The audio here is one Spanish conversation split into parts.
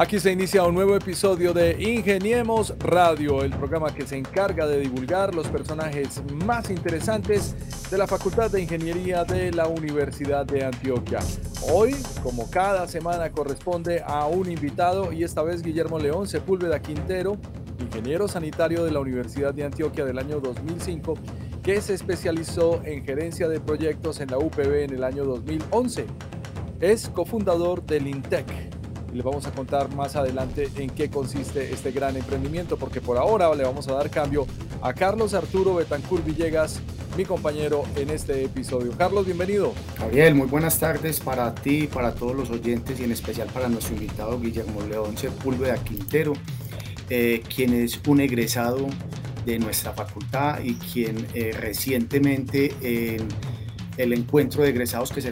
Aquí se inicia un nuevo episodio de Ingeniemos Radio, el programa que se encarga de divulgar los personajes más interesantes de la Facultad de Ingeniería de la Universidad de Antioquia. Hoy, como cada semana, corresponde a un invitado y esta vez Guillermo León Sepúlveda Quintero, ingeniero sanitario de la Universidad de Antioquia del año 2005, que se especializó en gerencia de proyectos en la UPB en el año 2011. Es cofundador del INTEC, y les vamos a contar más adelante en qué consiste este gran emprendimiento, porque por ahora le vamos a dar cambio a Carlos Arturo Betancur Villegas, mi compañero en este episodio. Carlos, bienvenido. Gabriel, muy buenas tardes para ti, para todos los oyentes y en especial para nuestro invitado Guillermo León Sepúlveda Quintero, eh, quien es un egresado de nuestra facultad y quien eh, recientemente en el encuentro de egresados que se,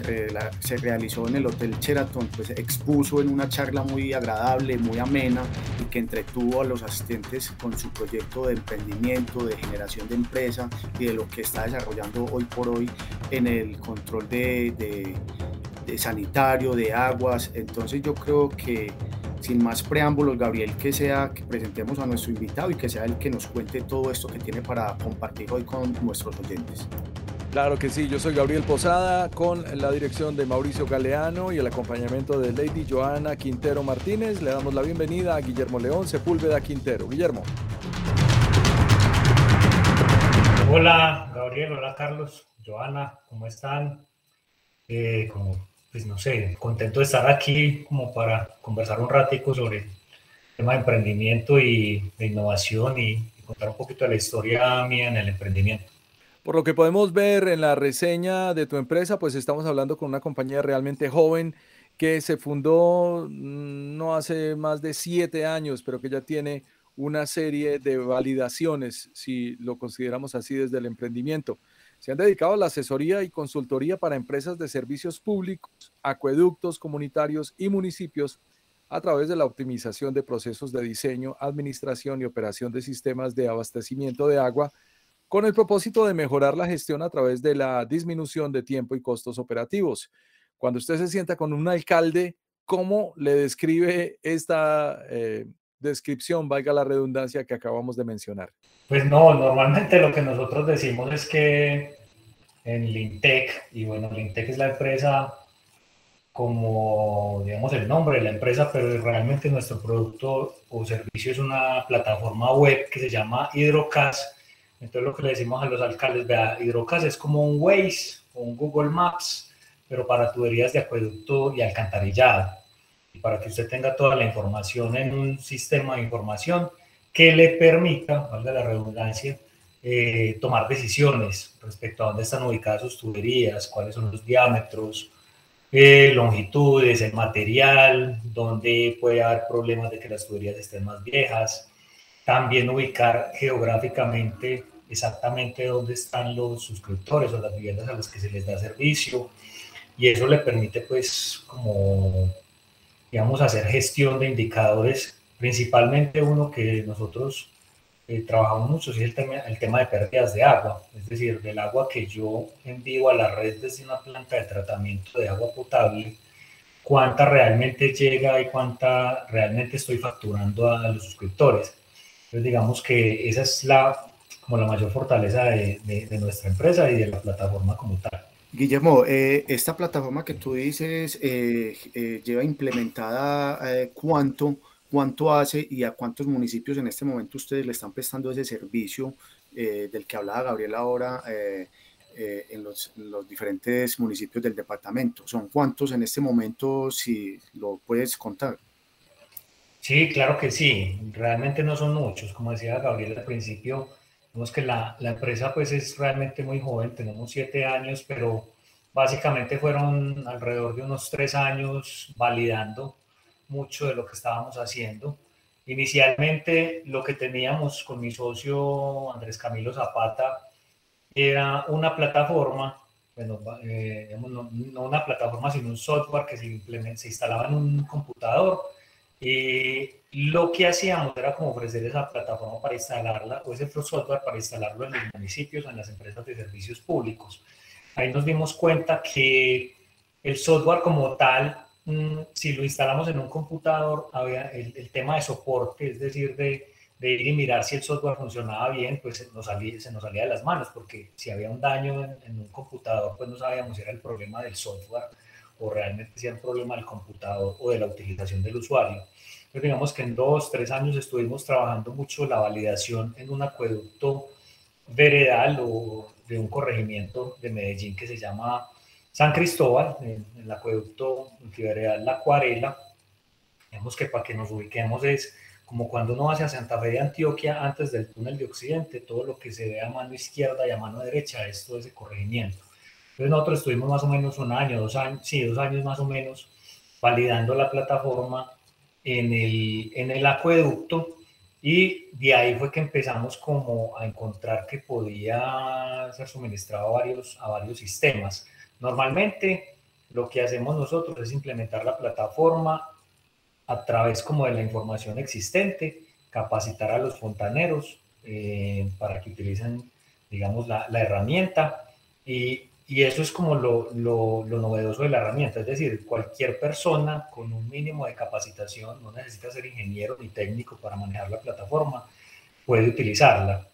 realizó en el Hotel Sheraton, pues expuso en una charla muy agradable, muy amena y que entretuvo a los asistentes con su proyecto de emprendimiento, de generación de empresa y de lo que está desarrollando hoy por hoy en el control de sanitario, de aguas. Entonces yo creo que sin más preámbulos, Gabriel, que sea que presentemos a nuestro invitado y que sea el que nos cuente todo esto que tiene para compartir hoy con nuestros oyentes. Claro que sí, yo soy Gabriel Posada con la dirección de Mauricio Galeano y el acompañamiento de Lady Joana Quintero Martínez. Le damos la bienvenida a Guillermo León Sepúlveda Quintero. Guillermo. Hola Gabriel, hola Carlos, Joana, ¿cómo están? Eh, como, pues no sé, contento de estar aquí como para conversar un ratico sobre el tema de emprendimiento y de innovación y contar un poquito de la historia mía en el emprendimiento. Por lo que podemos ver en la reseña de tu empresa, pues estamos hablando con una compañía realmente joven que se fundó mm, no hace más de siete años, pero que ya tiene una serie de validaciones, si lo consideramos así desde el emprendimiento. Se han dedicado a la asesoría y consultoría para empresas de servicios públicos, acueductos comunitarios y municipios a través de la optimización de procesos de diseño, administración y operación de sistemas de abastecimiento de agua con el propósito de mejorar la gestión a través de la disminución de tiempo y costos operativos. Cuando usted se sienta con un alcalde, ¿cómo le describe esta eh, descripción, valga la redundancia que acabamos de mencionar? Pues no, normalmente lo que nosotros decimos es que en Lintec, y bueno, Lintec es la empresa como, digamos, el nombre de la empresa, pero realmente nuestro producto o servicio es una plataforma web que se llama Hidrocas entonces lo que le decimos a los alcaldes, vea, Hidrocas es como un Waze o un Google Maps, pero para tuberías de acueducto y alcantarillado. Y para que usted tenga toda la información en un sistema de información que le permita, valga la redundancia, eh, tomar decisiones respecto a dónde están ubicadas sus tuberías, cuáles son los diámetros, eh, longitudes, el material, dónde puede haber problemas de que las tuberías estén más viejas, también ubicar geográficamente exactamente dónde están los suscriptores o las viviendas a las que se les da servicio. Y eso le permite pues como digamos hacer gestión de indicadores. Principalmente uno que nosotros eh, trabajamos mucho es el tema, el tema de pérdidas de agua. Es decir del agua que yo envío a la red desde una planta de tratamiento de agua potable cuánta realmente llega y cuánta realmente estoy facturando a los suscriptores entonces, digamos que esa es la, como la mayor fortaleza de, nuestra empresa y de la plataforma como tal. Guillermo, eh, esta plataforma que tú dices eh, eh, lleva implementada cuánto, cuánto hace y a cuántos municipios en este momento ustedes le están prestando ese servicio del que hablaba Gabriel ahora en los, en, los, diferentes municipios del departamento. ¿Son cuántos en este momento, si lo puedes contar? Sí, claro que sí. Realmente no son muchos. Como decía Gabriel al principio, vemos que la, la, empresa pues es realmente muy joven, tenemos siete años, pero básicamente fueron alrededor de unos tres años validando mucho de lo que estábamos haciendo. Inicialmente lo que teníamos con mi socio Andrés Camilo Zapata era una plataforma bueno, eh, no, no, una plataforma, sino un software que se, se instalaba en un computador. Y lo que hacíamos era como ofrecer esa plataforma para instalarla o ese software para instalarlo en los municipios o en las empresas de servicios públicos. Ahí nos dimos cuenta que el software como tal, mm, si lo instalamos en un computador, había el, tema de soporte, es decir, de, de, ir y mirar si el software funcionaba bien, pues se nos, salía, se nos salía de las manos, porque si había un daño en, en, un computador, pues no sabíamos si era el problema del software o realmente era el problema del computador o de la utilización del usuario. Entonces, digamos que en dos, tres años estuvimos trabajando mucho la validación en un acueducto veredal o de un corregimiento de Medellín que se llama San Cristóbal, en, el acueducto multiveredal La Acuarela. Digamos que para que nos ubiquemos es como cuando uno va hacia Santa Fe de Antioquia, antes del túnel de Occidente, todo lo que se ve a mano izquierda y a mano derecha es todo ese corregimiento. Entonces nosotros estuvimos más o menos un año, dos años, sí, dos años más o menos, validando la plataforma en el, en el acueducto y de ahí fue que empezamos como a encontrar que podía ser suministrado a varios, a varios sistemas. Normalmente lo que hacemos nosotros es implementar la plataforma a través como de la información existente, capacitar a los fontaneros eh, para que utilicen, digamos, la, la herramienta y y eso es como lo, lo, novedoso de la herramienta, es decir, cualquier persona con un mínimo de capacitación, no necesita ser ingeniero ni técnico para manejar la plataforma, puede utilizarla.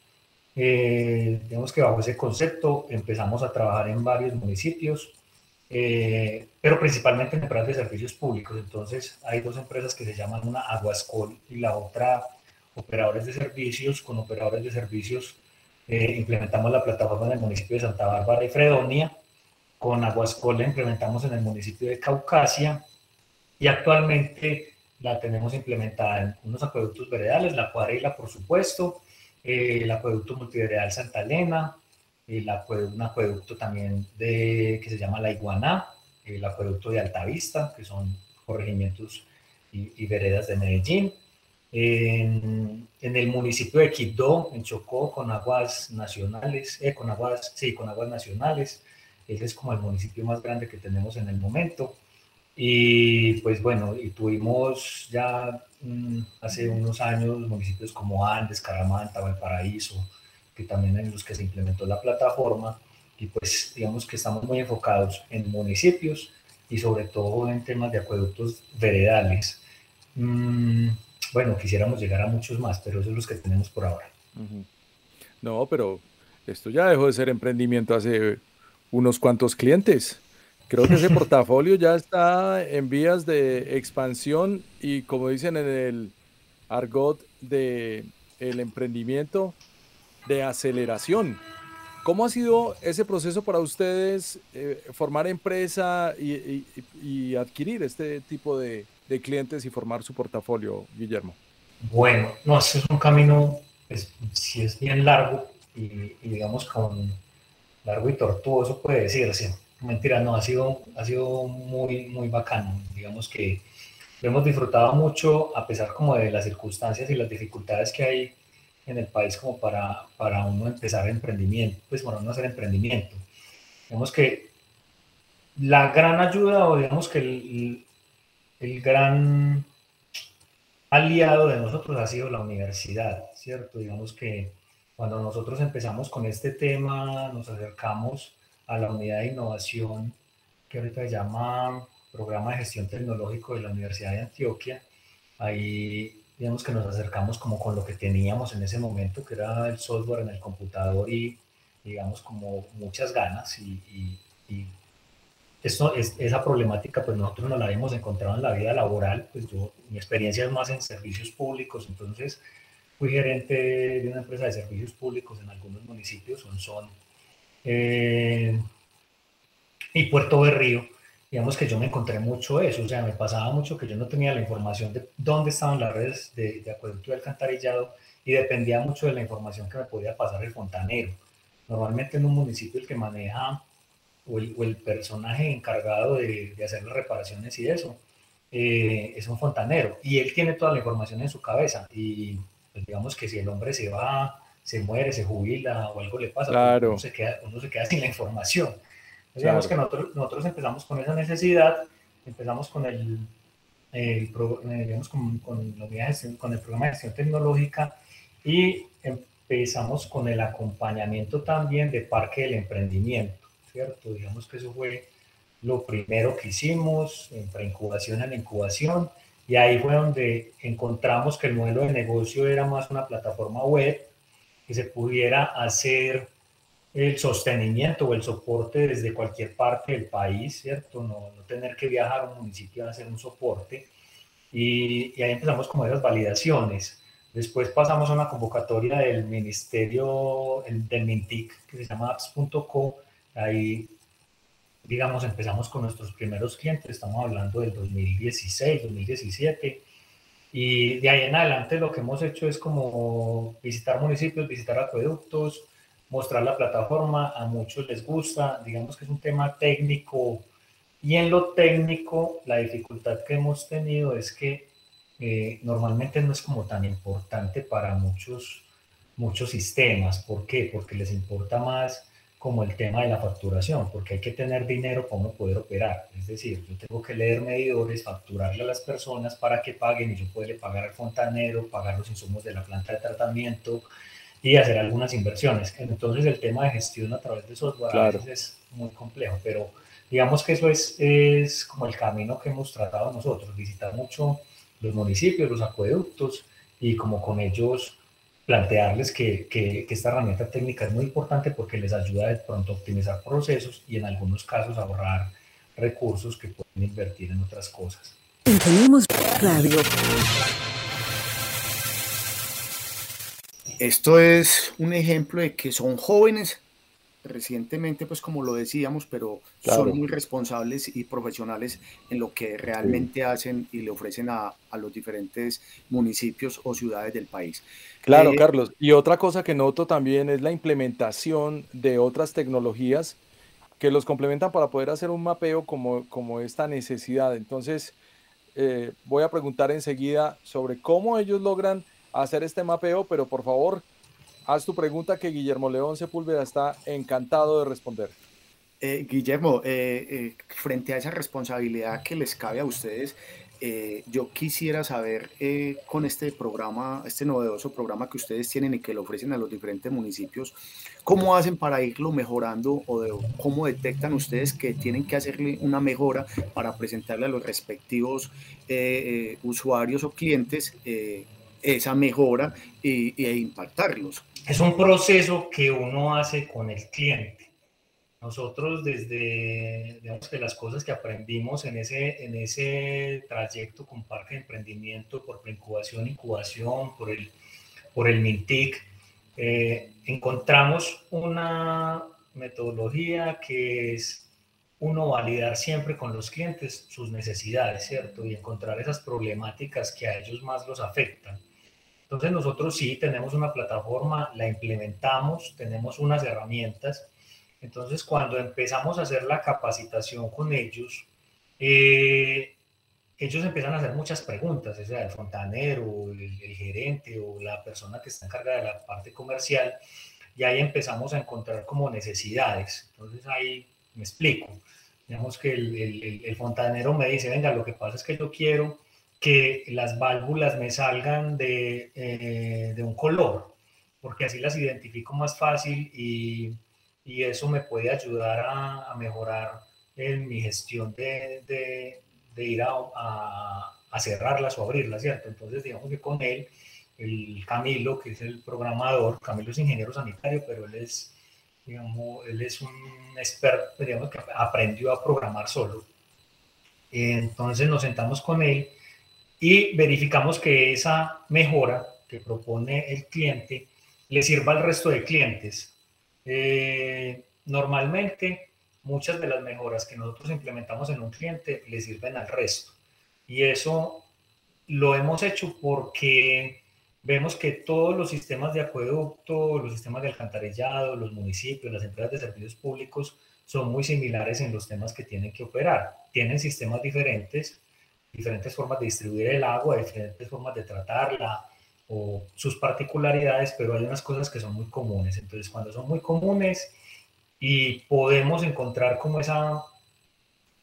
Eh, digamos que bajo ese concepto empezamos a trabajar en varios municipios, eh, pero principalmente en empresas de servicios públicos. Entonces hay dos empresas que se llaman una Aguascol y la otra operadores de servicios con operadores de servicios eh, implementamos la plataforma en el municipio de Santa Bárbara y Fredonia, con Aguascola implementamos en el municipio de Caucasia. Y actualmente la tenemos implementada en unos acueductos veredales, la Cuadrilla por supuesto, eh, el acueducto multiveredal Santa Elena, el un acueducto también de, que se llama La Iguaná, el acueducto de Altavista, que son corregimientos y, y veredas de Medellín, en, el municipio de Quibdó, en Chocó, con aguas nacionales, eh, con aguas, sí, con aguas nacionales. Ese es como el municipio más grande que tenemos en el momento. Y pues bueno, y tuvimos ya mm, hace unos años municipios como Andes, Caramanta, Valparaíso, que también en los que se implementó la plataforma. Y pues digamos que estamos muy enfocados en municipios y sobre todo en temas de acueductos veredales. Mm, bueno, quisiéramos llegar a muchos más, pero esos son los que tenemos por ahora. No, pero esto ya dejó de ser emprendimiento hace unos cuantos clientes. Creo que ese portafolio ya está en vías de expansión y como dicen en el argot de el emprendimiento de aceleración. ¿Cómo ha sido ese proceso para ustedes eh, formar empresa y, adquirir este tipo de, clientes y formar su portafolio, Guillermo? Bueno, no, es un camino, pues, si es bien largo y, digamos con largo y tortuoso puede decirse. Mentira, no, ha sido, ha sido muy, muy bacano. Digamos que lo hemos disfrutado mucho a pesar como de las circunstancias y las dificultades que hay en el país como para, para uno empezar emprendimiento, pues para uno hacer emprendimiento. Digamos que la gran ayuda o digamos que el, el gran aliado de nosotros ha sido la universidad, ¿cierto? Digamos que cuando nosotros empezamos con este tema, nos acercamos a la unidad de innovación que ahorita se llama Programa de Gestión Tecnológico de la Universidad de Antioquia. Ahí digamos que nos acercamos como con lo que teníamos en ese momento, que era el software en el computador y, digamos, como muchas ganas. Y, esto, es, esa problemática, pues nosotros no la habíamos encontrado en la vida laboral, pues yo, mi experiencia es más en servicios públicos, entonces fui gerente de una empresa de servicios públicos en algunos municipios, son, son eh, y Puerto Berrío, digamos que yo me encontré mucho eso, o sea, me pasaba mucho que yo no tenía la información de dónde estaban las redes de, de acueducto y alcantarillado y dependía mucho de la información que me podía pasar el fontanero. Normalmente en un municipio el que maneja o el, personaje encargado de, de, hacer las reparaciones y eso eh, es un fontanero y él tiene toda la información en su cabeza y pues, digamos que si el hombre se va, se muere, se jubila o algo le pasa, pues, claro. uno, se queda, uno se queda sin la información. Digamos que nosotros, nosotros empezamos con esa necesidad, empezamos con el, el eh, digamos, con, con, con el programa de gestión tecnológica y empezamos con el acompañamiento también de Parque del Emprendimiento, ¿cierto? Digamos que eso fue lo primero que hicimos, entre incubación en incubación, y ahí fue donde encontramos que el modelo de negocio era más una plataforma web, que se pudiera hacer el sostenimiento o el soporte desde cualquier parte del país, ¿cierto? No, no tener que viajar a un municipio a hacer un soporte. Y, y, ahí empezamos como esas validaciones. Después pasamos a una convocatoria del Ministerio, del MINTIC, que se llama apps.co. Ahí, digamos, empezamos con nuestros primeros clientes, estamos hablando del 2016, 2017. Y de ahí en adelante lo que hemos hecho es como visitar municipios, visitar acueductos, mostrar la plataforma, a muchos les gusta, digamos que es un tema técnico y en lo técnico la dificultad que hemos tenido es que eh, normalmente no es como tan importante para muchos, muchos sistemas. ¿Por qué? Porque les importa más como el tema de la facturación, porque hay que tener dinero para poder operar. Es decir, yo tengo que leer medidores, facturarle a las personas para que paguen y yo puedo pagar al fontanero, pagar los insumos de la planta de tratamiento, y hacer algunas inversiones. Entonces el tema de gestión a través de software es muy complejo, pero digamos que eso es, es como el camino que hemos tratado nosotros, visitar mucho los municipios, los acueductos y como con ellos plantearles que, que, esta herramienta técnica es muy importante porque les ayuda de pronto a optimizar procesos y en algunos casos ahorrar recursos que pueden invertir en otras cosas. Tenemos radio. Esto es un ejemplo de que son jóvenes recientemente, pues como lo decíamos, pero son muy responsables y profesionales en lo que realmente hacen y le ofrecen a, los diferentes municipios o ciudades del país. Claro, eh, Carlos. Y otra cosa que noto también es la implementación de otras tecnologías que los complementan para poder hacer un mapeo como, como esta necesidad. Entonces, eh, voy a preguntar enseguida sobre cómo ellos logran hacer este mapeo, pero por favor, haz tu pregunta que Guillermo León Sepúlveda está encantado de responder. Eh, Guillermo, eh, eh, frente a esa responsabilidad que les cabe a ustedes, yo quisiera saber con este programa, este novedoso programa que ustedes tienen y que lo ofrecen a los diferentes municipios, ¿cómo hacen para irlo mejorando o de, cómo detectan ustedes que tienen que hacerle una mejora para presentarle a los respectivos usuarios o clientes esa mejora y, e impactarlos. Es un proceso que uno hace con el cliente. Nosotros desde, las cosas que aprendimos en ese, en ese trayecto con Parque de Emprendimiento, por incubación, incubación, por el, por el MINTIC, eh, encontramos una metodología que es uno validar siempre con los clientes sus necesidades, ¿cierto? Y encontrar esas problemáticas que a ellos más los afectan. Entonces nosotros sí tenemos una plataforma, la implementamos, tenemos unas herramientas. Entonces cuando empezamos a hacer la capacitación con ellos, eh, ellos empiezan a hacer muchas preguntas, o sea, el fontanero, el, el, gerente o la persona que está encargada de la parte comercial, y ahí empezamos a encontrar como necesidades. Entonces ahí me explico. Digamos que el, el, el fontanero me dice, venga, lo que pasa es que yo quiero que las válvulas me salgan de, eh, de, un color, porque así las identifico más fácil y, y eso me puede ayudar a, a mejorar en mi gestión de, de, de ir a, a, cerrarlas o abrirlas, ¿cierto? Entonces, digamos que con él, el Camilo, que es el programador, Camilo es ingeniero sanitario, pero él es, digamos, él es un experto, digamos, que aprendió a programar solo. Entonces nos sentamos con él y verificamos que esa mejora que propone el cliente le sirva al resto de clientes. Eh, normalmente, muchas de las mejoras que nosotros implementamos en un cliente le sirven al resto. Y eso lo hemos hecho porque vemos que todos los sistemas de acueducto, los sistemas de alcantarillado, los municipios, las empresas de servicios públicos son muy similares en los temas que tienen que operar. Tienen sistemas diferentes, diferentes formas de distribuir el agua, diferentes formas de tratarla o sus particularidades, pero hay unas cosas que son muy comunes. Entonces, cuando son muy comunes y podemos encontrar como esa,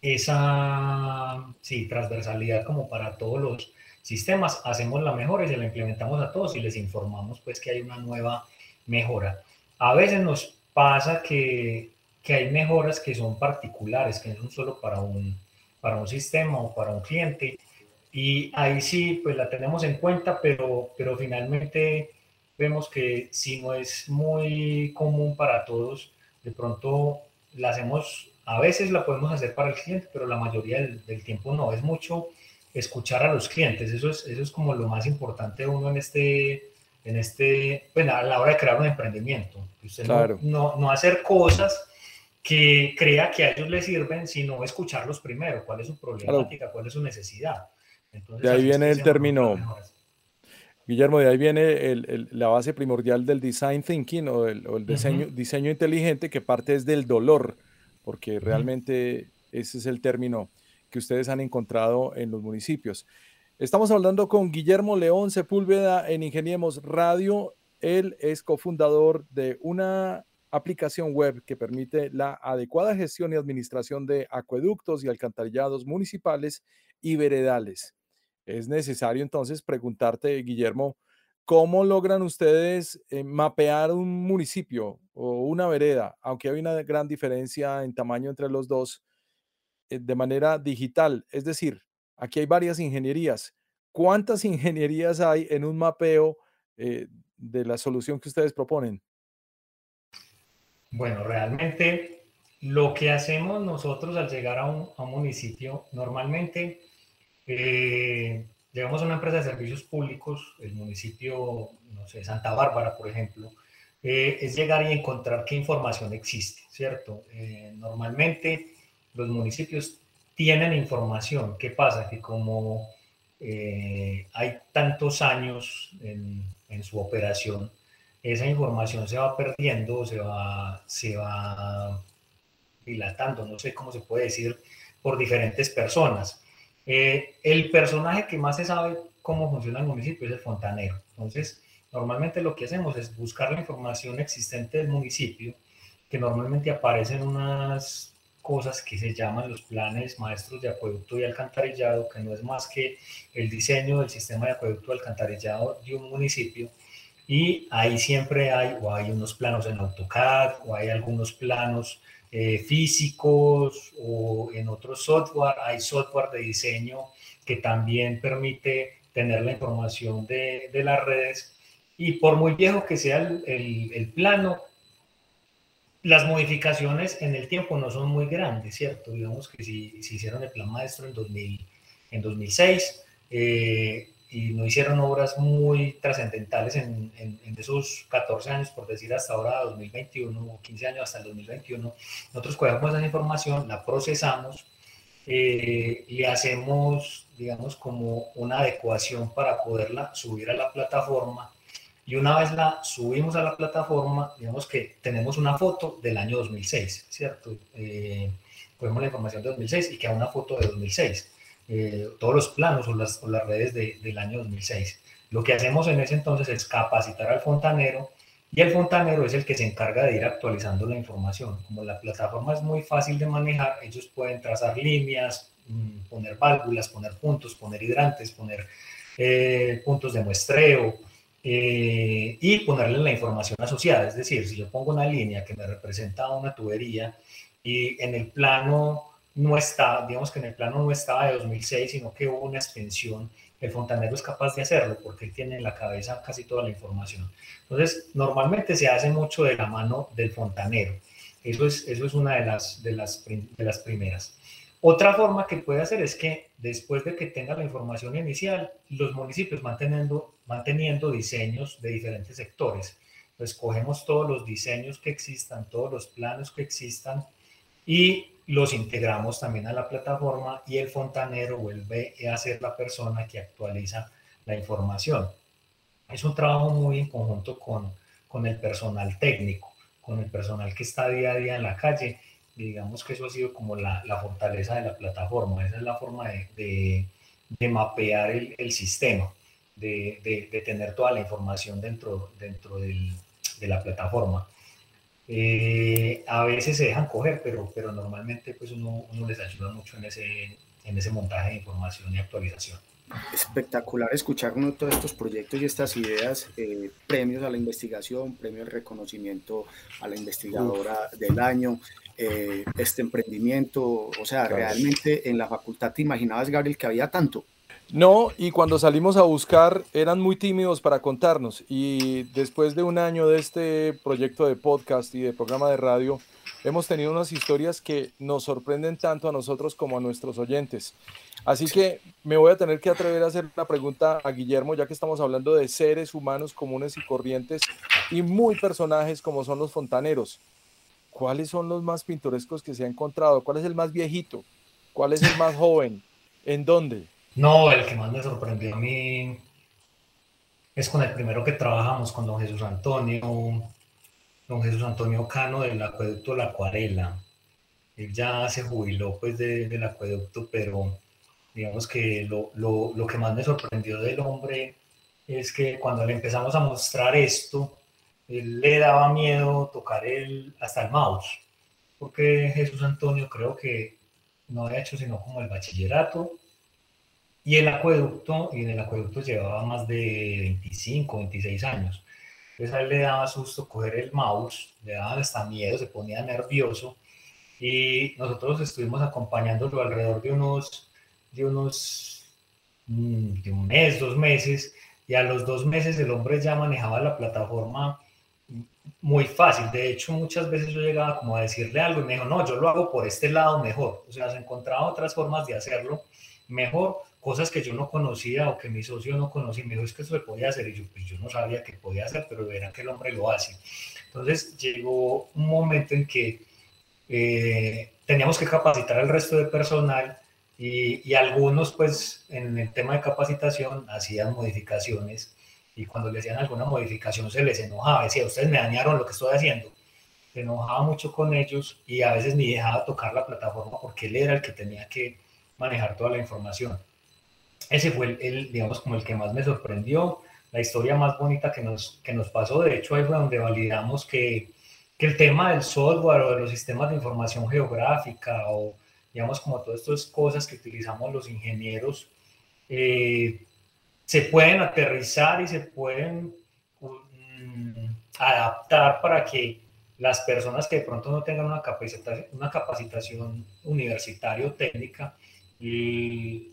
esa sí, transversalidad como para todos los sistemas, hacemos la mejora y se la implementamos a todos y les informamos pues que hay una nueva mejora. A veces nos pasa que, que hay mejoras que son particulares, que no son solo para un, para un sistema o para un cliente, y ahí sí, pues la tenemos en cuenta, pero, pero finalmente vemos que si no es muy común para todos, de pronto la hacemos, a veces la podemos hacer para el cliente, pero la mayoría del, del tiempo no. Es mucho escuchar a los clientes. Eso es, eso es como lo más importante de uno en este, en este, bueno, pues, a la hora de crear un emprendimiento. Usted no, no, no, hacer cosas que crea que a ellos les sirven, sino escucharlos primero. ¿Cuál es su problemática? ¿Cuál es su necesidad? Entonces, de ahí viene el término. Guillermo, de ahí viene el, la base primordial del design thinking o el, o el diseño, diseño inteligente que parte es del dolor, porque realmente ese es el término que ustedes han encontrado en los municipios. Estamos hablando con Guillermo León Sepúlveda en Ingeniemos Radio. Él es cofundador de una aplicación web que permite la adecuada gestión y administración de acueductos y alcantarillados municipales y veredales. Es necesario entonces preguntarte, Guillermo, ¿cómo logran ustedes eh, mapear un municipio o una vereda, aunque hay una gran diferencia en tamaño entre los dos? Eh, de manera digital. Es decir, aquí hay varias ingenierías. ¿Cuántas ingenierías hay en un mapeo eh, de la solución que ustedes proponen? Bueno, realmente lo que hacemos nosotros al llegar a un, municipio, normalmente eh, llegamos a una empresa de servicios públicos, el municipio, no sé, Santa Bárbara, por ejemplo, es llegar y encontrar qué información existe, ¿cierto? normalmente los municipios tienen información. ¿Qué pasa? Que como eh, hay tantos años en, su operación, esa información se va perdiendo, se va, se va dilatando, no sé cómo se puede decir, por diferentes personas. Eh, el personaje que más se sabe cómo funciona el municipio es el fontanero. Entonces, normalmente lo que hacemos es buscar la información existente del municipio, que normalmente aparece en unas cosas que se llaman los planes maestros de acueducto y alcantarillado, que no es más que el diseño del sistema de acueducto y alcantarillado de un municipio. Y ahí siempre hay, o hay unos planos en AutoCAD, o hay algunos planos eh, físicos, o en otro software, hay software de diseño que también permite tener la información de, de las redes. Y por muy viejo que sea el, el, el plano, las modificaciones en el tiempo no son muy grandes, ¿cierto? Digamos que si, si hicieron el plan maestro en, 2000, en 2006 eh, y no hicieron obras muy trascendentales en, en, esos 14 años, por decir hasta ahora 2021 o 15 años hasta el 2021, nosotros cogemos esa información, la procesamos, eh, le hacemos, digamos, como una adecuación para poderla subir a la plataforma y una vez la subimos a la plataforma, digamos que tenemos una foto del año 2006, ¿cierto? Eh, ponemos la información de 2006 y queda una foto de 2006. Eh, todos los planos o las, redes de, del año 2006. Lo que hacemos en ese entonces es capacitar al fontanero y el fontanero es el que se encarga de ir actualizando la información. Como la plataforma es muy fácil de manejar, ellos pueden trazar líneas, mm, poner válvulas, poner puntos, poner hidrantes, poner eh, puntos de muestreo, eh, y ponerle la información asociada. Es decir, si yo pongo una línea que me representa una tubería y en el plano no está, digamos que en el plano no estaba de 2006, sino que hubo una extensión, el fontanero es capaz de hacerlo porque él tiene en la cabeza casi toda la información. Entonces, normalmente se hace mucho de la mano del fontanero. Eso es, eso es una de las, de, las, de las primeras. Otra forma que puede hacer es que después de que tenga la información inicial, los municipios manteniendo, manteniendo diseños de diferentes sectores. Entonces, cogemos todos los diseños que existan, todos los planos que existan y los integramos también a la plataforma y el fontanero vuelve a ser la persona que actualiza la información. Es un trabajo muy en conjunto con, con el personal técnico, con el personal que está día a día en la calle digamos que eso ha sido como la, la fortaleza de la plataforma, esa es la forma de, de, mapear el, el sistema, de, de, tener toda la información dentro, dentro del, de la plataforma. Eh, a veces se dejan coger, pero, pero normalmente pues uno, uno les ayuda mucho en ese, en ese montaje de información y actualización. Espectacular escuchar uno de todos estos proyectos y estas ideas, eh, premios a la investigación, premios de reconocimiento a la investigadora del año, eh, este emprendimiento, o sea, realmente en la facultad te imaginabas, Gabriel, que había tanto. No, y cuando salimos a buscar eran muy tímidos para contarnos y después de un año de este proyecto de podcast y de programa de radio, hemos tenido unas historias que nos sorprenden tanto a nosotros como a nuestros oyentes. Así que me voy a tener que atrever a hacer una pregunta a Guillermo, ya que estamos hablando de seres humanos comunes y corrientes y muy personajes como son los fontaneros. ¿Cuáles son los más pintorescos que se ha encontrado? ¿Cuál es el más viejito? ¿Cuál es el más joven? ¿En dónde? No, el que más me sorprendió a mí es con el primero que trabajamos, con don Jesús Antonio, don Jesús Antonio Cano del acueducto La Acuarela. Él ya se jubiló pues del acueducto, pero digamos que lo, lo, lo, que más me sorprendió del hombre es que cuando le empezamos a mostrar esto, él le daba miedo tocar el, hasta el mouse, porque Jesús Antonio creo que no había hecho sino como el bachillerato y el acueducto, y en el acueducto llevaba más de 25, 26 años. Entonces a él le daba susto coger el mouse, le daba hasta miedo, se ponía nervioso. Y nosotros estuvimos acompañándolo alrededor de unos, de unos, mm, de un mes, dos meses. Y a los dos meses el hombre ya manejaba la plataforma muy fácil. De hecho, muchas veces yo llegaba como a decirle algo y me dijo, no, yo lo hago por este lado mejor. O sea, se encontraba otras formas de hacerlo mejor cosas que yo no conocía o que mi socio no conocía. Me dijo, es que eso se podía hacer. Y yo, pues yo no sabía que podía hacer, pero verán que el hombre lo hace. Entonces llegó un momento en que eh, teníamos que capacitar al resto de personal y, y, algunos, pues, en el tema de capacitación hacían modificaciones y cuando le hacían alguna modificación se les enojaba, decía, ustedes me dañaron lo que estoy haciendo. Se enojaba mucho con ellos y a veces ni dejaba tocar la plataforma porque él era el que tenía que manejar toda la información ese fue el, digamos, como el que más me sorprendió, la historia más bonita que nos, que nos pasó. De hecho, ahí fue donde validamos que, que el tema del software o de los sistemas de información geográfica o, digamos, como todas estas cosas que utilizamos los ingenieros, eh, se pueden aterrizar y se pueden um, adaptar para que las personas que de pronto no tengan una capacitación, una capacitación universitaria o técnica y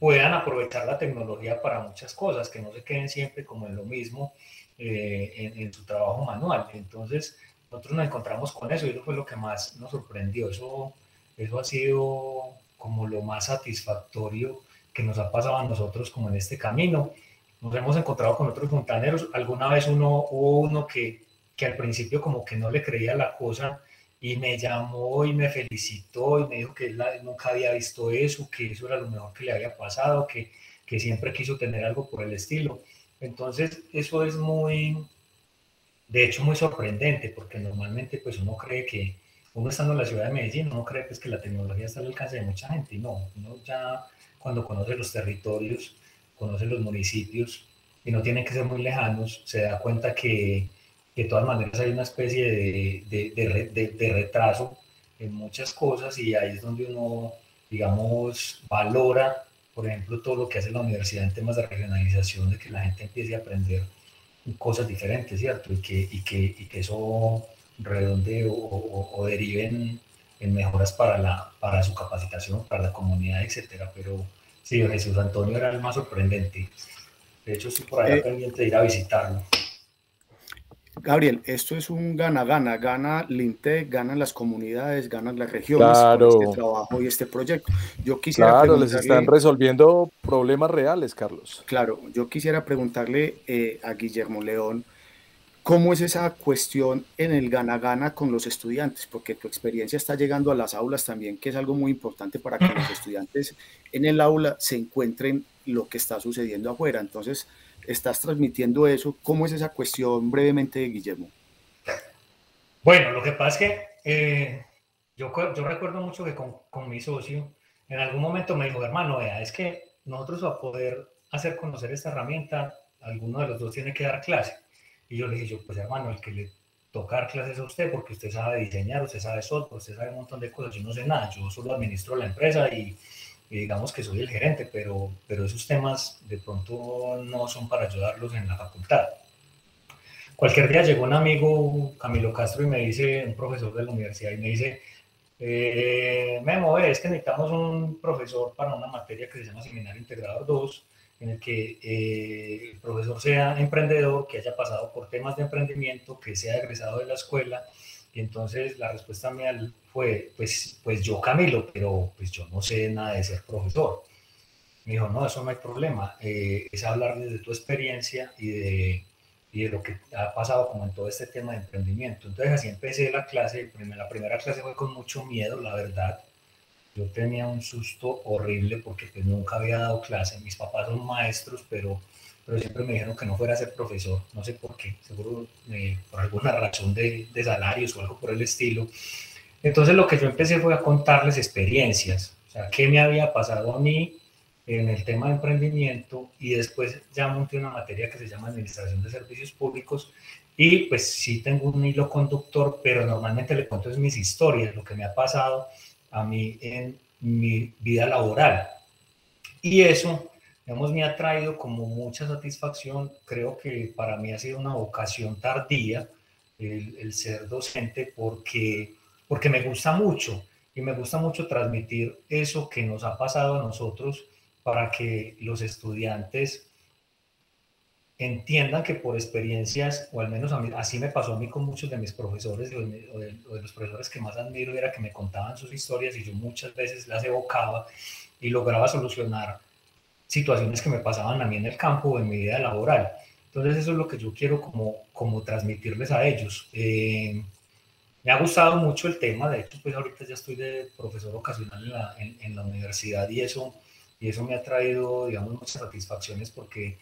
puedan aprovechar la tecnología para muchas cosas, que no se queden siempre como en lo mismo eh, en, su trabajo manual. Entonces, nosotros nos encontramos con eso y eso fue lo que más nos sorprendió. Eso, eso ha sido como lo más satisfactorio que nos ha pasado a nosotros como en este camino. Nos hemos encontrado con otros montaneros. Alguna vez uno, hubo uno que, que al principio como que no le creía la cosa y me llamó y me felicitó y me dijo que él nunca había visto eso, que eso era lo mejor que le había pasado, que, que siempre quiso tener algo por el estilo. Entonces, eso es muy, de hecho, muy sorprendente, porque normalmente pues uno cree que, uno estando en la ciudad de Medellín, uno cree pues, que la tecnología está al alcance de mucha gente, y no, uno ya cuando conoce los territorios, conoce los municipios, y no tienen que ser muy lejanos, se da cuenta que de todas maneras hay una especie de, de, de, retraso en muchas cosas y ahí es donde uno, digamos, valora, por ejemplo, todo lo que hace la universidad en temas de regionalización, de que la gente empiece a aprender cosas diferentes, ¿cierto? Y que, y que, y que eso redonde o, o, derive en, en, mejoras para, la, para su capacitación, para la comunidad, etcétera. Pero sí, Jesús Antonio era el más sorprendente. De hecho, estoy por ahí eh, pendiente de ir a visitarlo. Gabriel, esto es un gana-gana, gana Lintec, ganan las comunidades, ganan las regiones claro. este trabajo y este proyecto. Yo quisiera claro, les están resolviendo problemas reales, Carlos. Claro, yo quisiera preguntarle eh, a Guillermo León, ¿cómo es esa cuestión en el gana-gana con los estudiantes? Porque tu experiencia está llegando a las aulas también, que es algo muy importante para que los estudiantes en el aula se encuentren lo que está sucediendo afuera. Entonces, estás transmitiendo eso. ¿Cómo es esa cuestión brevemente, Guillermo? Bueno, lo que pasa es que eh, yo, yo recuerdo mucho que con, con, mi socio, en algún momento me dijo, hermano, vea, es que nosotros a poder hacer conocer esta herramienta, alguno de los dos tiene que dar clase. Y yo le dije, yo, pues hermano, el que le tocar clases a usted porque usted sabe diseñar, usted sabe software, usted sabe un montón de cosas, yo no sé nada, yo solo administro la empresa y, digamos que soy el gerente, pero, pero esos temas de pronto no son para ayudarlos en la facultad. Cualquier día llegó un amigo, Camilo Castro, y me dice, un profesor de la universidad, y me dice, eh, Memo, es que necesitamos un profesor para una materia que se llama Seminario Integrador 2, en el que eh, el profesor sea emprendedor, que haya pasado por temas de emprendimiento, que sea egresado de la escuela. Y entonces la respuesta mía fue, pues, pues yo Camilo, pero pues yo no sé nada de ser profesor. Me dijo, no, eso no hay problema, eh, es hablar desde tu experiencia y de, y de lo que ha pasado como en todo este tema de emprendimiento. Entonces así empecé la clase, la primera clase fue con mucho miedo, la verdad, yo tenía un susto horrible porque pues nunca había dado clase. Mis papás son maestros, pero, pero siempre me dijeron que no fuera a ser profesor. No sé por qué, seguro eh, por alguna razón de, de salarios o algo por el estilo. Entonces lo que yo empecé fue a contarles experiencias, o sea, qué me había pasado a mí en el tema de emprendimiento y después ya monté una materia que se llama Administración de Servicios Públicos y pues sí tengo un hilo conductor, pero normalmente le cuento es mis historias, lo que me ha pasado a mí en mi vida laboral. Y eso, digamos, me ha traído como mucha satisfacción. Creo que para mí ha sido una vocación tardía el, ser docente porque, porque me gusta mucho y me gusta mucho transmitir eso que nos ha pasado a nosotros para que los estudiantes entiendan que por experiencias, o al menos así me pasó a mí con muchos de mis profesores o de, los profesores que más admiro, era que me contaban sus historias y yo muchas veces las evocaba y lograba solucionar situaciones que me pasaban a mí en el campo o en mi vida laboral. Entonces eso es lo que yo quiero como, como transmitirles a ellos. Eh, me ha gustado mucho el tema, de hecho pues ahorita ya estoy de profesor ocasional en la, en la universidad y eso, y eso me ha traído, digamos, muchas satisfacciones porque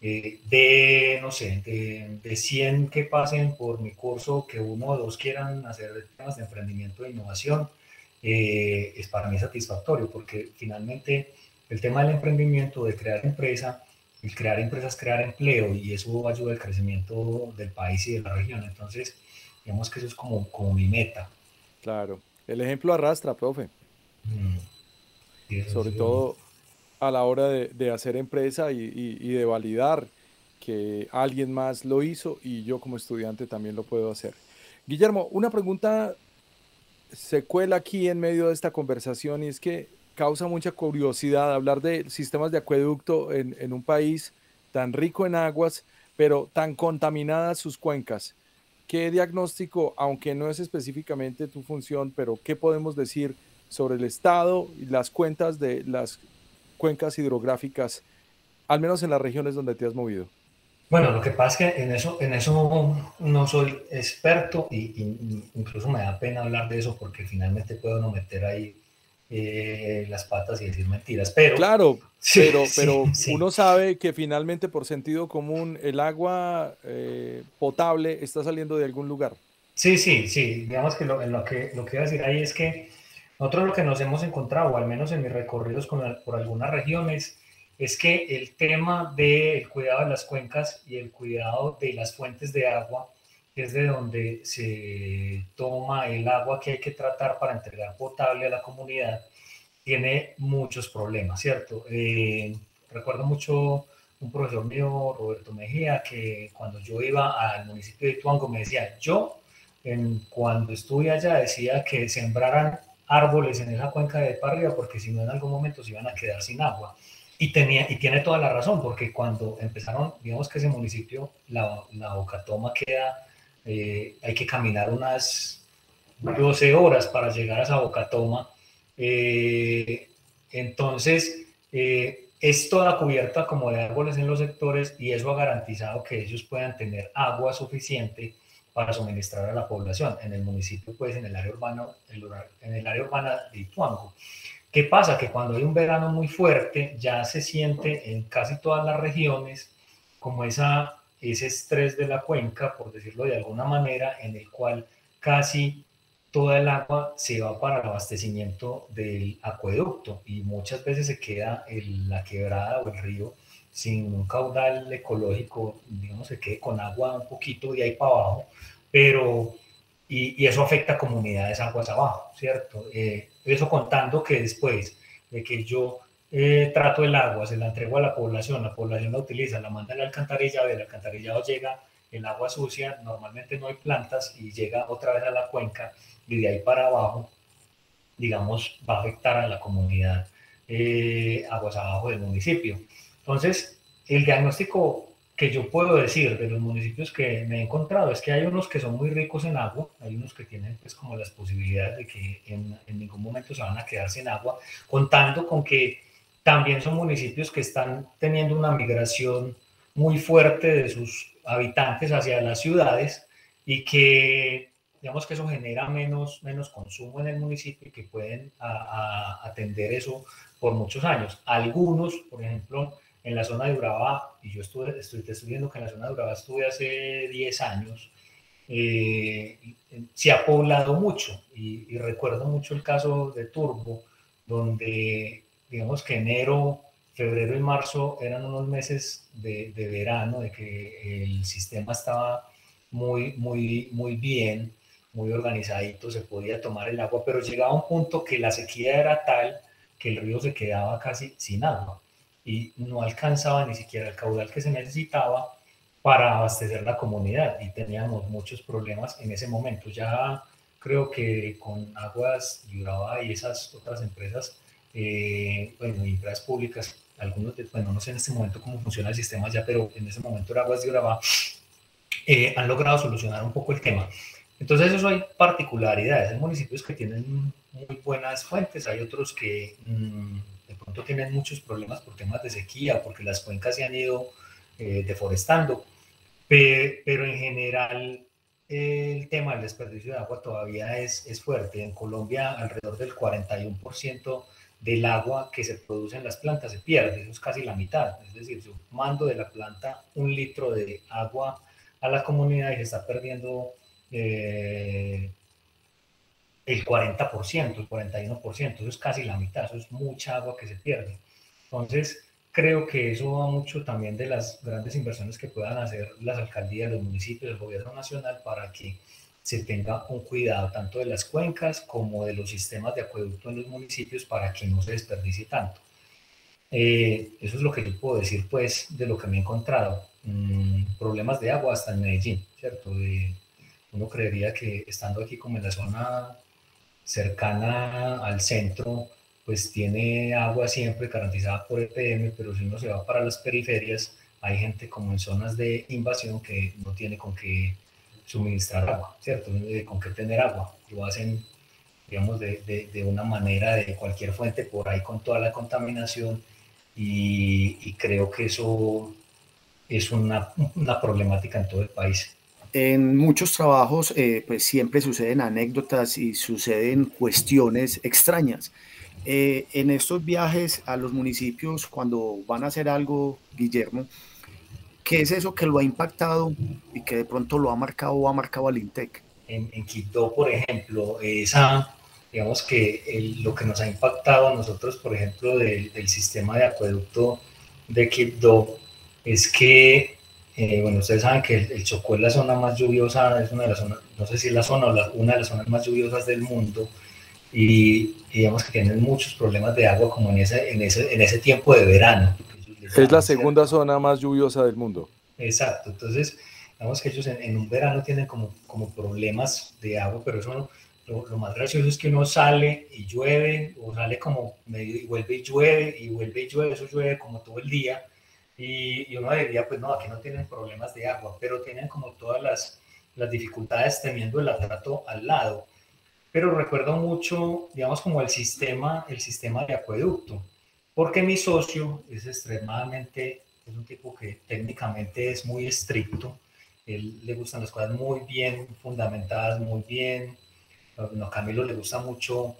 eh, de, no sé, de, de, 100 que pasen por mi curso, que uno o dos quieran hacer temas de emprendimiento e innovación, eh, es para mí satisfactorio, porque finalmente el tema del emprendimiento, de crear empresa, el crear empresas, crear empleo, y eso ayuda al crecimiento del país y de la región. Entonces, digamos que eso es como, como mi meta. Claro, el ejemplo arrastra, profe. Mm. Sobre todo a la hora de, hacer empresa y, de validar que alguien más lo hizo y yo como estudiante también lo puedo hacer. Guillermo, una pregunta se cuela aquí en medio de esta conversación y es que causa mucha curiosidad hablar de sistemas de acueducto en, en un país tan rico en aguas, pero tan contaminadas sus cuencas. ¿Qué diagnóstico, aunque no es específicamente tu función, pero qué podemos decir sobre el estado y las cuentas de las cuencas hidrográficas, al menos en las regiones donde te has movido? Bueno, lo que pasa es que en eso, en eso no soy experto y, incluso me da pena hablar de eso porque finalmente puedo no meter ahí eh, las patas y decir mentiras. Pero claro, pero, pero uno sabe que finalmente por sentido común el agua eh, potable está saliendo de algún lugar. Sí, sí, sí. Digamos que lo, lo que lo que iba a decir ahí es que nosotros lo que nos hemos encontrado, o al menos en mis recorridos por algunas regiones, es que el tema del cuidado de las cuencas y el cuidado de las fuentes de agua, es de donde se toma el agua que hay que tratar para entregar potable a la comunidad, tiene muchos problemas, ¿cierto? Eh, recuerdo mucho un profesor mío, Roberto Mejía, que cuando yo iba al municipio de Tuango me decía, yo en, cuando estuve allá decía que sembraran árboles en esa cuenca de Parria porque si no en algún momento se iban a quedar sin agua. Y, tenía, y tiene toda la razón, porque cuando empezaron, digamos que ese municipio, la, la Bocatoma queda, eh, hay que caminar unas 12 horas para llegar a esa Bocatoma. Eh, entonces, eh, es toda cubierta como de árboles en los sectores y eso ha garantizado que ellos puedan tener agua suficiente para suministrar a la población en el municipio, pues en el área urbana, en el área urbana de Ituango. ¿Qué pasa? Que cuando hay un verano muy fuerte, ya se siente en casi todas las regiones como esa, ese estrés de la cuenca, por decirlo de alguna manera, en el cual casi toda el agua se va para el abastecimiento del acueducto y muchas veces se queda en la quebrada o el río sin un caudal ecológico, digamos, se quede con agua un poquito de ahí para abajo, pero, y, eso afecta a comunidades aguas abajo, ¿cierto? Eh, eso contando que después de que yo eh, trato el agua, se la entrego a la población, la población la utiliza, la manda al alcantarillado y el alcantarillado llega el agua sucia, normalmente no hay plantas y llega otra vez a la cuenca y de ahí para abajo, digamos, va a afectar a la comunidad eh, aguas abajo del municipio. Entonces, el diagnóstico que yo puedo decir de los municipios que me he encontrado es que hay unos que son muy ricos en agua, hay unos que tienen pues como las posibilidades de que en, en ningún momento se van a quedar sin agua, contando con que también son municipios que están teniendo una migración muy fuerte de sus habitantes hacia las ciudades y que digamos que eso genera menos, menos consumo en el municipio y que pueden atender eso por muchos años. Algunos, por ejemplo, en la zona de Urabá, y yo estuve, estoy, te estoy viendo que en la zona de Urabá estuve hace 10 años, eh, se ha poblado mucho y, recuerdo mucho el caso de Turbo, donde digamos que enero, febrero y marzo eran unos meses de, de verano, de que el sistema estaba muy, muy, muy bien, muy organizadito, se podía tomar el agua, pero llegaba un punto que la sequía era tal que el río se quedaba casi sin agua y no alcanzaba ni siquiera el caudal que se necesitaba para abastecer la comunidad y teníamos muchos problemas en ese momento. Ya creo que con Aguas Yuraba y esas otras empresas, eh, bueno, empresas públicas, algunos, de, bueno, no sé en este momento cómo funciona el sistema ya, pero en ese momento era Aguas Yuraba, eh, han logrado solucionar un poco el tema. Entonces, eso hay particularidades. Hay municipios que tienen muy buenas fuentes, hay otros que mm, de pronto tienen muchos problemas por temas de sequía, porque las cuencas se han ido eh, deforestando, pero, en general el tema del desperdicio de agua todavía es, es fuerte. En Colombia, alrededor del 41% del agua que se produce en las plantas se pierde, eso es casi la mitad. Es decir, yo mando de la planta un litro de agua a la comunidad y se está perdiendo eh, el 40%, el 41%, eso es casi la mitad, eso es mucha agua que se pierde. Entonces, creo que eso va mucho también de las grandes inversiones que puedan hacer las alcaldías, los municipios, el gobierno nacional para que se tenga un cuidado tanto de las cuencas como de los sistemas de acueducto en los municipios para que no se desperdicie tanto. Eh, eso es lo que yo puedo decir, pues, de lo que me he encontrado. Mm, problemas de agua hasta en Medellín, ¿cierto? De, uno creería que estando aquí como en la zona cercana al centro, pues tiene agua siempre garantizada por EPM, pero si uno se va para las periferias, hay gente como en zonas de invasión que no tiene con qué suministrar agua, ¿cierto? Con qué tener agua. Lo hacen, digamos, de, de, una manera de cualquier fuente por ahí con toda la contaminación y, y creo que eso es una, una problemática en todo el país. En muchos trabajos, eh, pues siempre suceden anécdotas y suceden cuestiones extrañas. Eh, en estos viajes a los municipios, cuando van a hacer algo, Guillermo, ¿qué es eso que lo ha impactado y que de pronto lo ha marcado o ha marcado al INTEC? En, Quito, por ejemplo, esa, digamos que lo que nos ha impactado a nosotros, por ejemplo, del, sistema de acueducto de Quito, es que eh, bueno, ustedes saben que el, Chocó es la zona más lluviosa, es una de las zonas, no sé si es la zona o una de las zonas más lluviosas del mundo, y, digamos que tienen muchos problemas de agua como en ese, en ese, en ese tiempo de verano. Es la segunda zona más lluviosa del mundo. Exacto, entonces, digamos que ellos en, un verano tienen como, como problemas de agua, pero eso lo, lo, más gracioso es que uno sale y llueve, o sale como medio y vuelve y llueve, y vuelve y llueve, eso llueve como todo el día, y, uno diría, pues no, aquí no tienen problemas de agua, pero tienen como todas las, las dificultades teniendo el aparato al lado. Pero recuerdo mucho, digamos, como el sistema, el sistema de acueducto, porque mi socio es extremadamente, es un tipo que técnicamente es muy estricto, él le gustan las cosas muy bien fundamentadas, muy bien. a Camilo le gusta mucho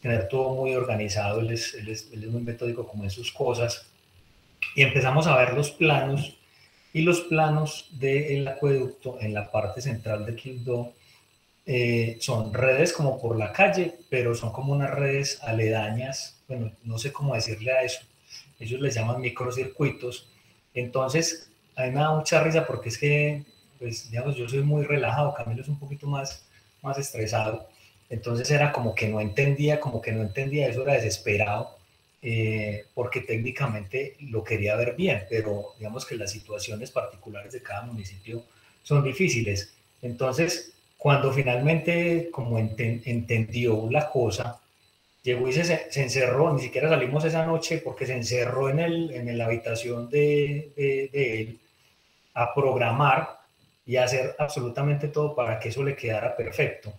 tener todo muy organizado, él es, él es, él es muy metódico como en sus cosas. Y empezamos a ver los planos. Y los planos del acueducto en la parte central de Quibdó eh, son redes como por la calle, pero son como unas redes aledañas, bueno, no sé cómo decirle a eso, ellos les llaman microcircuitos, entonces a mí me da mucha risa porque es que pues digamos, yo soy muy relajado, Camilo es un poquito más, más estresado, entonces era como que no entendía, como que no entendía, eso era desesperado, eh, porque técnicamente lo quería ver bien, pero digamos que las situaciones particulares de cada municipio son difíciles. Entonces, cuando finalmente como entendió la cosa, llegó y se, se, encerró, ni siquiera salimos esa noche porque se encerró en, el, en la habitación de, de, él a programar y a hacer absolutamente todo para que eso le quedara perfecto.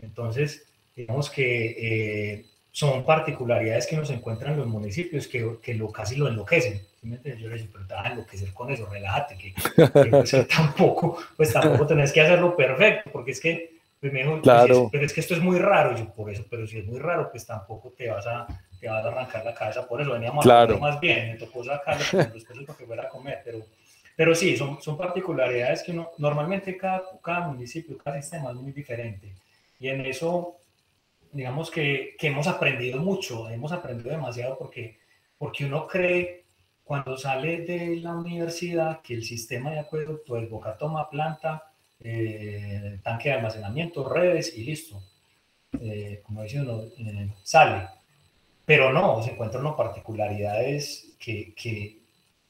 Entonces, digamos que eh, son particularidades que nos encuentran en los municipios que, que lo, casi lo enloquecen. Yo le digo, pero te vas a enloquecer con eso, relájate, que, pues, tampoco, pues tampoco tenés que hacerlo perfecto, porque es que, pues, mejor, claro. pero es que esto es muy raro, yo por eso, pero si es muy raro, pues tampoco te vas a, te vas a arrancar la cabeza por eso, veníamos claro. más bien, me tocó sacarlo los pesos para que fuera a comer, pero, pero sí, son, son particularidades que uno, normalmente cada, cada municipio, cada sistema es muy diferente, y en eso digamos que, que, hemos aprendido mucho, hemos aprendido demasiado porque, porque uno cree cuando sale de la universidad que el sistema de acueducto es boca toma, planta, eh, tanque de almacenamiento, redes y listo. Eh, como dice uno, eh, sale. Pero no, se encuentran unas particularidades que, que,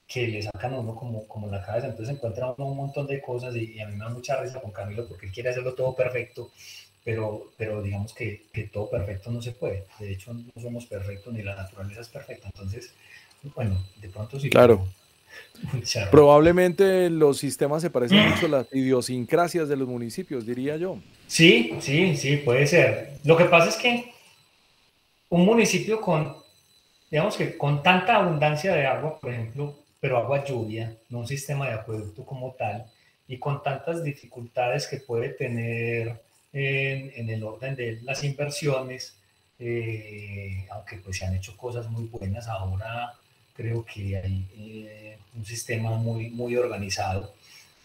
que, le sacan a uno como, como la cabeza. Entonces encuentra uno un montón de cosas y, y, a mí me da mucha risa con Camilo porque él quiere hacerlo todo perfecto pero, pero digamos que, que, todo perfecto no se puede. De hecho, no somos perfectos ni la naturaleza es perfecta. Entonces, bueno, de pronto sí. Claro. Probablemente los sistemas se parecen mucho a las idiosincrasias de los municipios, diría yo. Sí, sí, sí, puede ser. Lo que pasa es que un municipio con, digamos que con tanta abundancia de agua, por ejemplo, pero agua lluvia, no un sistema de acueducto como tal, y con tantas dificultades que puede tener en, el orden de las inversiones, eh, aunque pues se han hecho cosas muy buenas, ahora creo que hay eh, un sistema muy, muy organizado,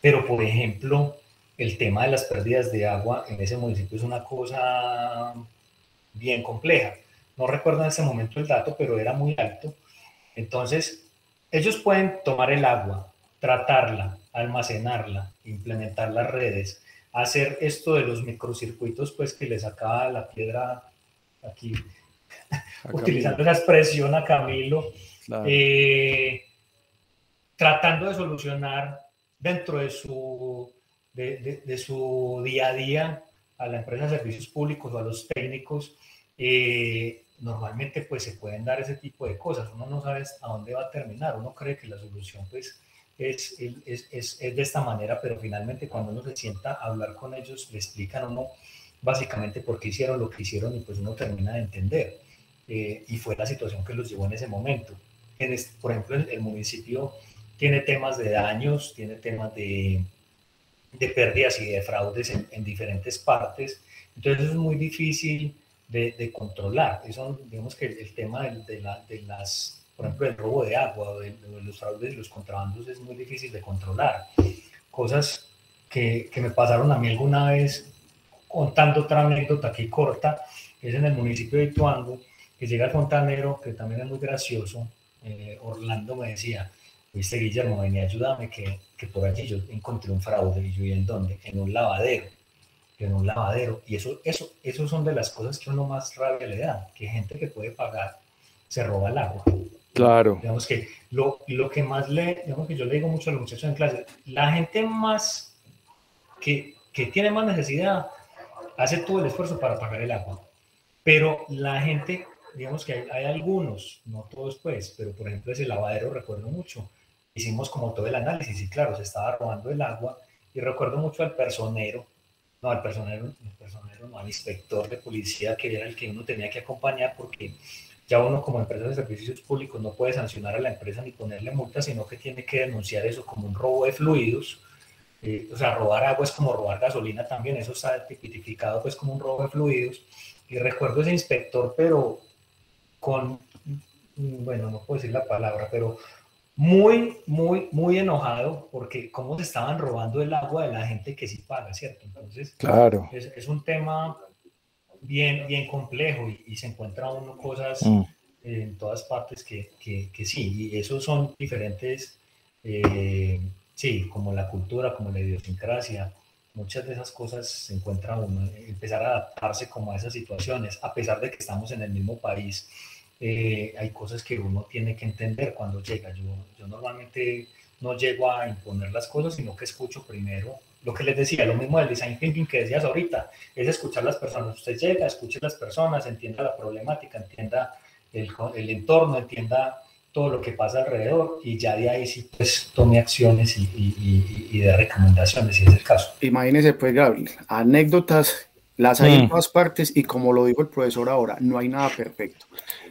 pero por ejemplo, el tema de las pérdidas de agua en ese municipio es una cosa bien compleja. No recuerdo en ese momento el dato, pero era muy alto. Entonces, ellos pueden tomar el agua, tratarla, almacenarla, implementar las redes, hacer esto de los microcircuitos, pues que le sacaba la piedra aquí, utilizando esa expresión a Camilo, eh, tratando de solucionar dentro de su, de, su día a día a la empresa de servicios públicos o a los técnicos, eh, normalmente pues se pueden dar ese tipo de cosas. Uno no sabe a dónde va a terminar, uno cree que la solución pues es, es, es, es, de esta manera, pero finalmente cuando uno se sienta a hablar con ellos, le explican a uno básicamente por qué hicieron lo que hicieron y pues uno termina de entender. Eh, y fue la situación que los llevó en ese momento. En este, por ejemplo, el, municipio tiene temas de daños, tiene temas de, de pérdidas y de fraudes en, en, diferentes partes, entonces es muy difícil de, de controlar. Eso, digamos que el, tema de, de, la, de las por ejemplo, el robo de agua o de, los fraudes los contrabandos es muy difícil de controlar. Cosas que, que, me pasaron a mí alguna vez contando otra anécdota aquí corta, es en el municipio de Ituango, que llega el fontanero, que también es muy gracioso, eh, Orlando me decía, viste Guillermo, venía, ayúdame, que, que por allí yo encontré un fraude, y yo, ¿y en dónde? En un lavadero, en un lavadero, y eso, eso, eso son de las cosas que uno más rabia le da, que gente que puede pagar se roba el agua. Claro. Digamos que lo, lo que más le, digamos que yo le digo mucho a los muchachos en clase, la gente más que, que tiene más necesidad hace todo el esfuerzo para pagar el agua. Pero la gente, digamos que hay, hay, algunos, no todos pues, pero por ejemplo ese lavadero recuerdo mucho, hicimos como todo el análisis y claro, se estaba robando el agua y recuerdo mucho al personero, no al personero, al personero, no al inspector de policía que era el que uno tenía que acompañar porque ya uno como empresa de servicios públicos no puede sancionar a la empresa ni ponerle multa, sino que tiene que denunciar eso como un robo de fluidos. Eh, o sea, robar agua es como robar gasolina también, eso está tipificado pues como un robo de fluidos. Y recuerdo ese inspector, pero con, bueno, no puedo decir la palabra, pero muy, muy, muy enojado porque cómo se estaban robando el agua de la gente que sí paga, ¿cierto? Entonces, claro. es, es un tema bien, bien complejo y, se encuentra uno cosas mm. en todas partes que, que, que, sí, y esos son diferentes, eh, sí, como la cultura, como la idiosincrasia, muchas de esas cosas se encuentra uno, empezar a adaptarse como a esas situaciones, a pesar de que estamos en el mismo país, eh, hay cosas que uno tiene que entender cuando llega. Yo, yo normalmente no llego a imponer las cosas, sino que escucho primero lo que les decía, lo mismo del design thinking que decías ahorita, es escuchar las personas. Usted llega, escuche las personas, entienda la problemática, entienda el, el entorno, entienda todo lo que pasa alrededor y ya de ahí sí pues tome acciones y, y, y, de recomendaciones si es el caso. Imagínese pues Gabriel, anécdotas las hay en mm. todas partes y como lo dijo el profesor ahora, no hay nada perfecto.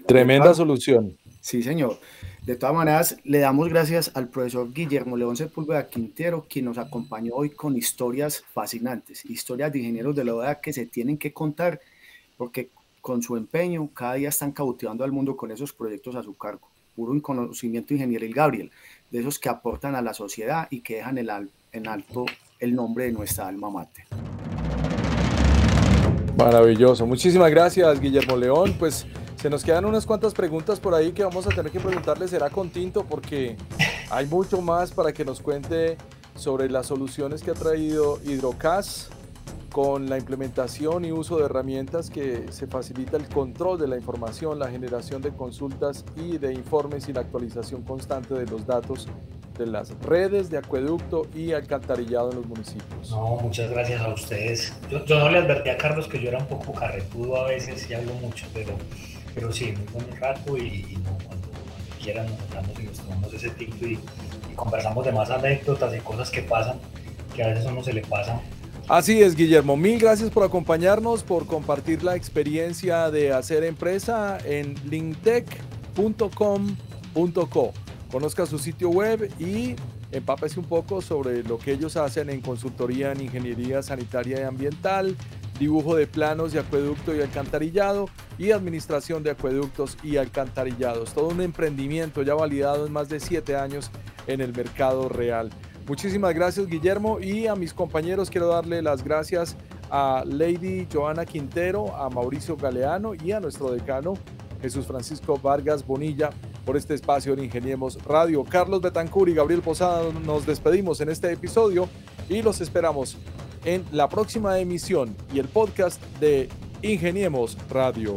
Tremenda solución. Sí, señor. De todas maneras, le damos gracias al profesor Guillermo León Sepúlveda Quintero, quien nos acompañó hoy con historias fascinantes, historias de ingenieros de la OEA que se tienen que contar, porque con su empeño cada día están cautivando al mundo con esos proyectos a su cargo puro conocimiento ingenieril Gabriel, de esos que aportan a la sociedad y que dejan el, en alto el nombre de nuestra alma mater. Maravilloso, muchísimas gracias Guillermo León, pues se nos quedan unas cuantas preguntas por ahí que vamos a tener que preguntarle, será con tinto porque hay mucho más para que nos cuente sobre las soluciones que ha traído Hidrocas con la implementación y uso de herramientas que se facilita el control de la información, la generación de consultas y de informes y la actualización constante de los datos de las redes de acueducto y alcantarillado en los municipios. No, muchas gracias a ustedes. Yo, no le advertí a Carlos que yo era un poco carretudo a veces y hablo mucho, pero, pero sí, muy buen rato y, cuando, quieran nos sentamos y nos tomamos ese tiempo y, y conversamos de más anécdotas y cosas que pasan, que a veces uno se le pasan Así es, Guillermo. Mil gracias por acompañarnos, por compartir la experiencia de hacer empresa en lintech.com.co. Conozca su sitio web y empápese un poco sobre lo que ellos hacen en consultoría en ingeniería sanitaria y ambiental, dibujo de planos de acueducto y alcantarillado y administración de acueductos y alcantarillados. Todo un emprendimiento ya validado en más de siete años en el mercado real. Muchísimas gracias Guillermo y a mis compañeros quiero darle las gracias a Lady Joana Quintero, a Mauricio Galeano y a nuestro decano Jesús Francisco Vargas Bonilla por este espacio en Ingeniemos Radio. Carlos Betancur y Gabriel Posada nos despedimos en este episodio y los esperamos en la próxima emisión y el podcast de Ingeniemos Radio.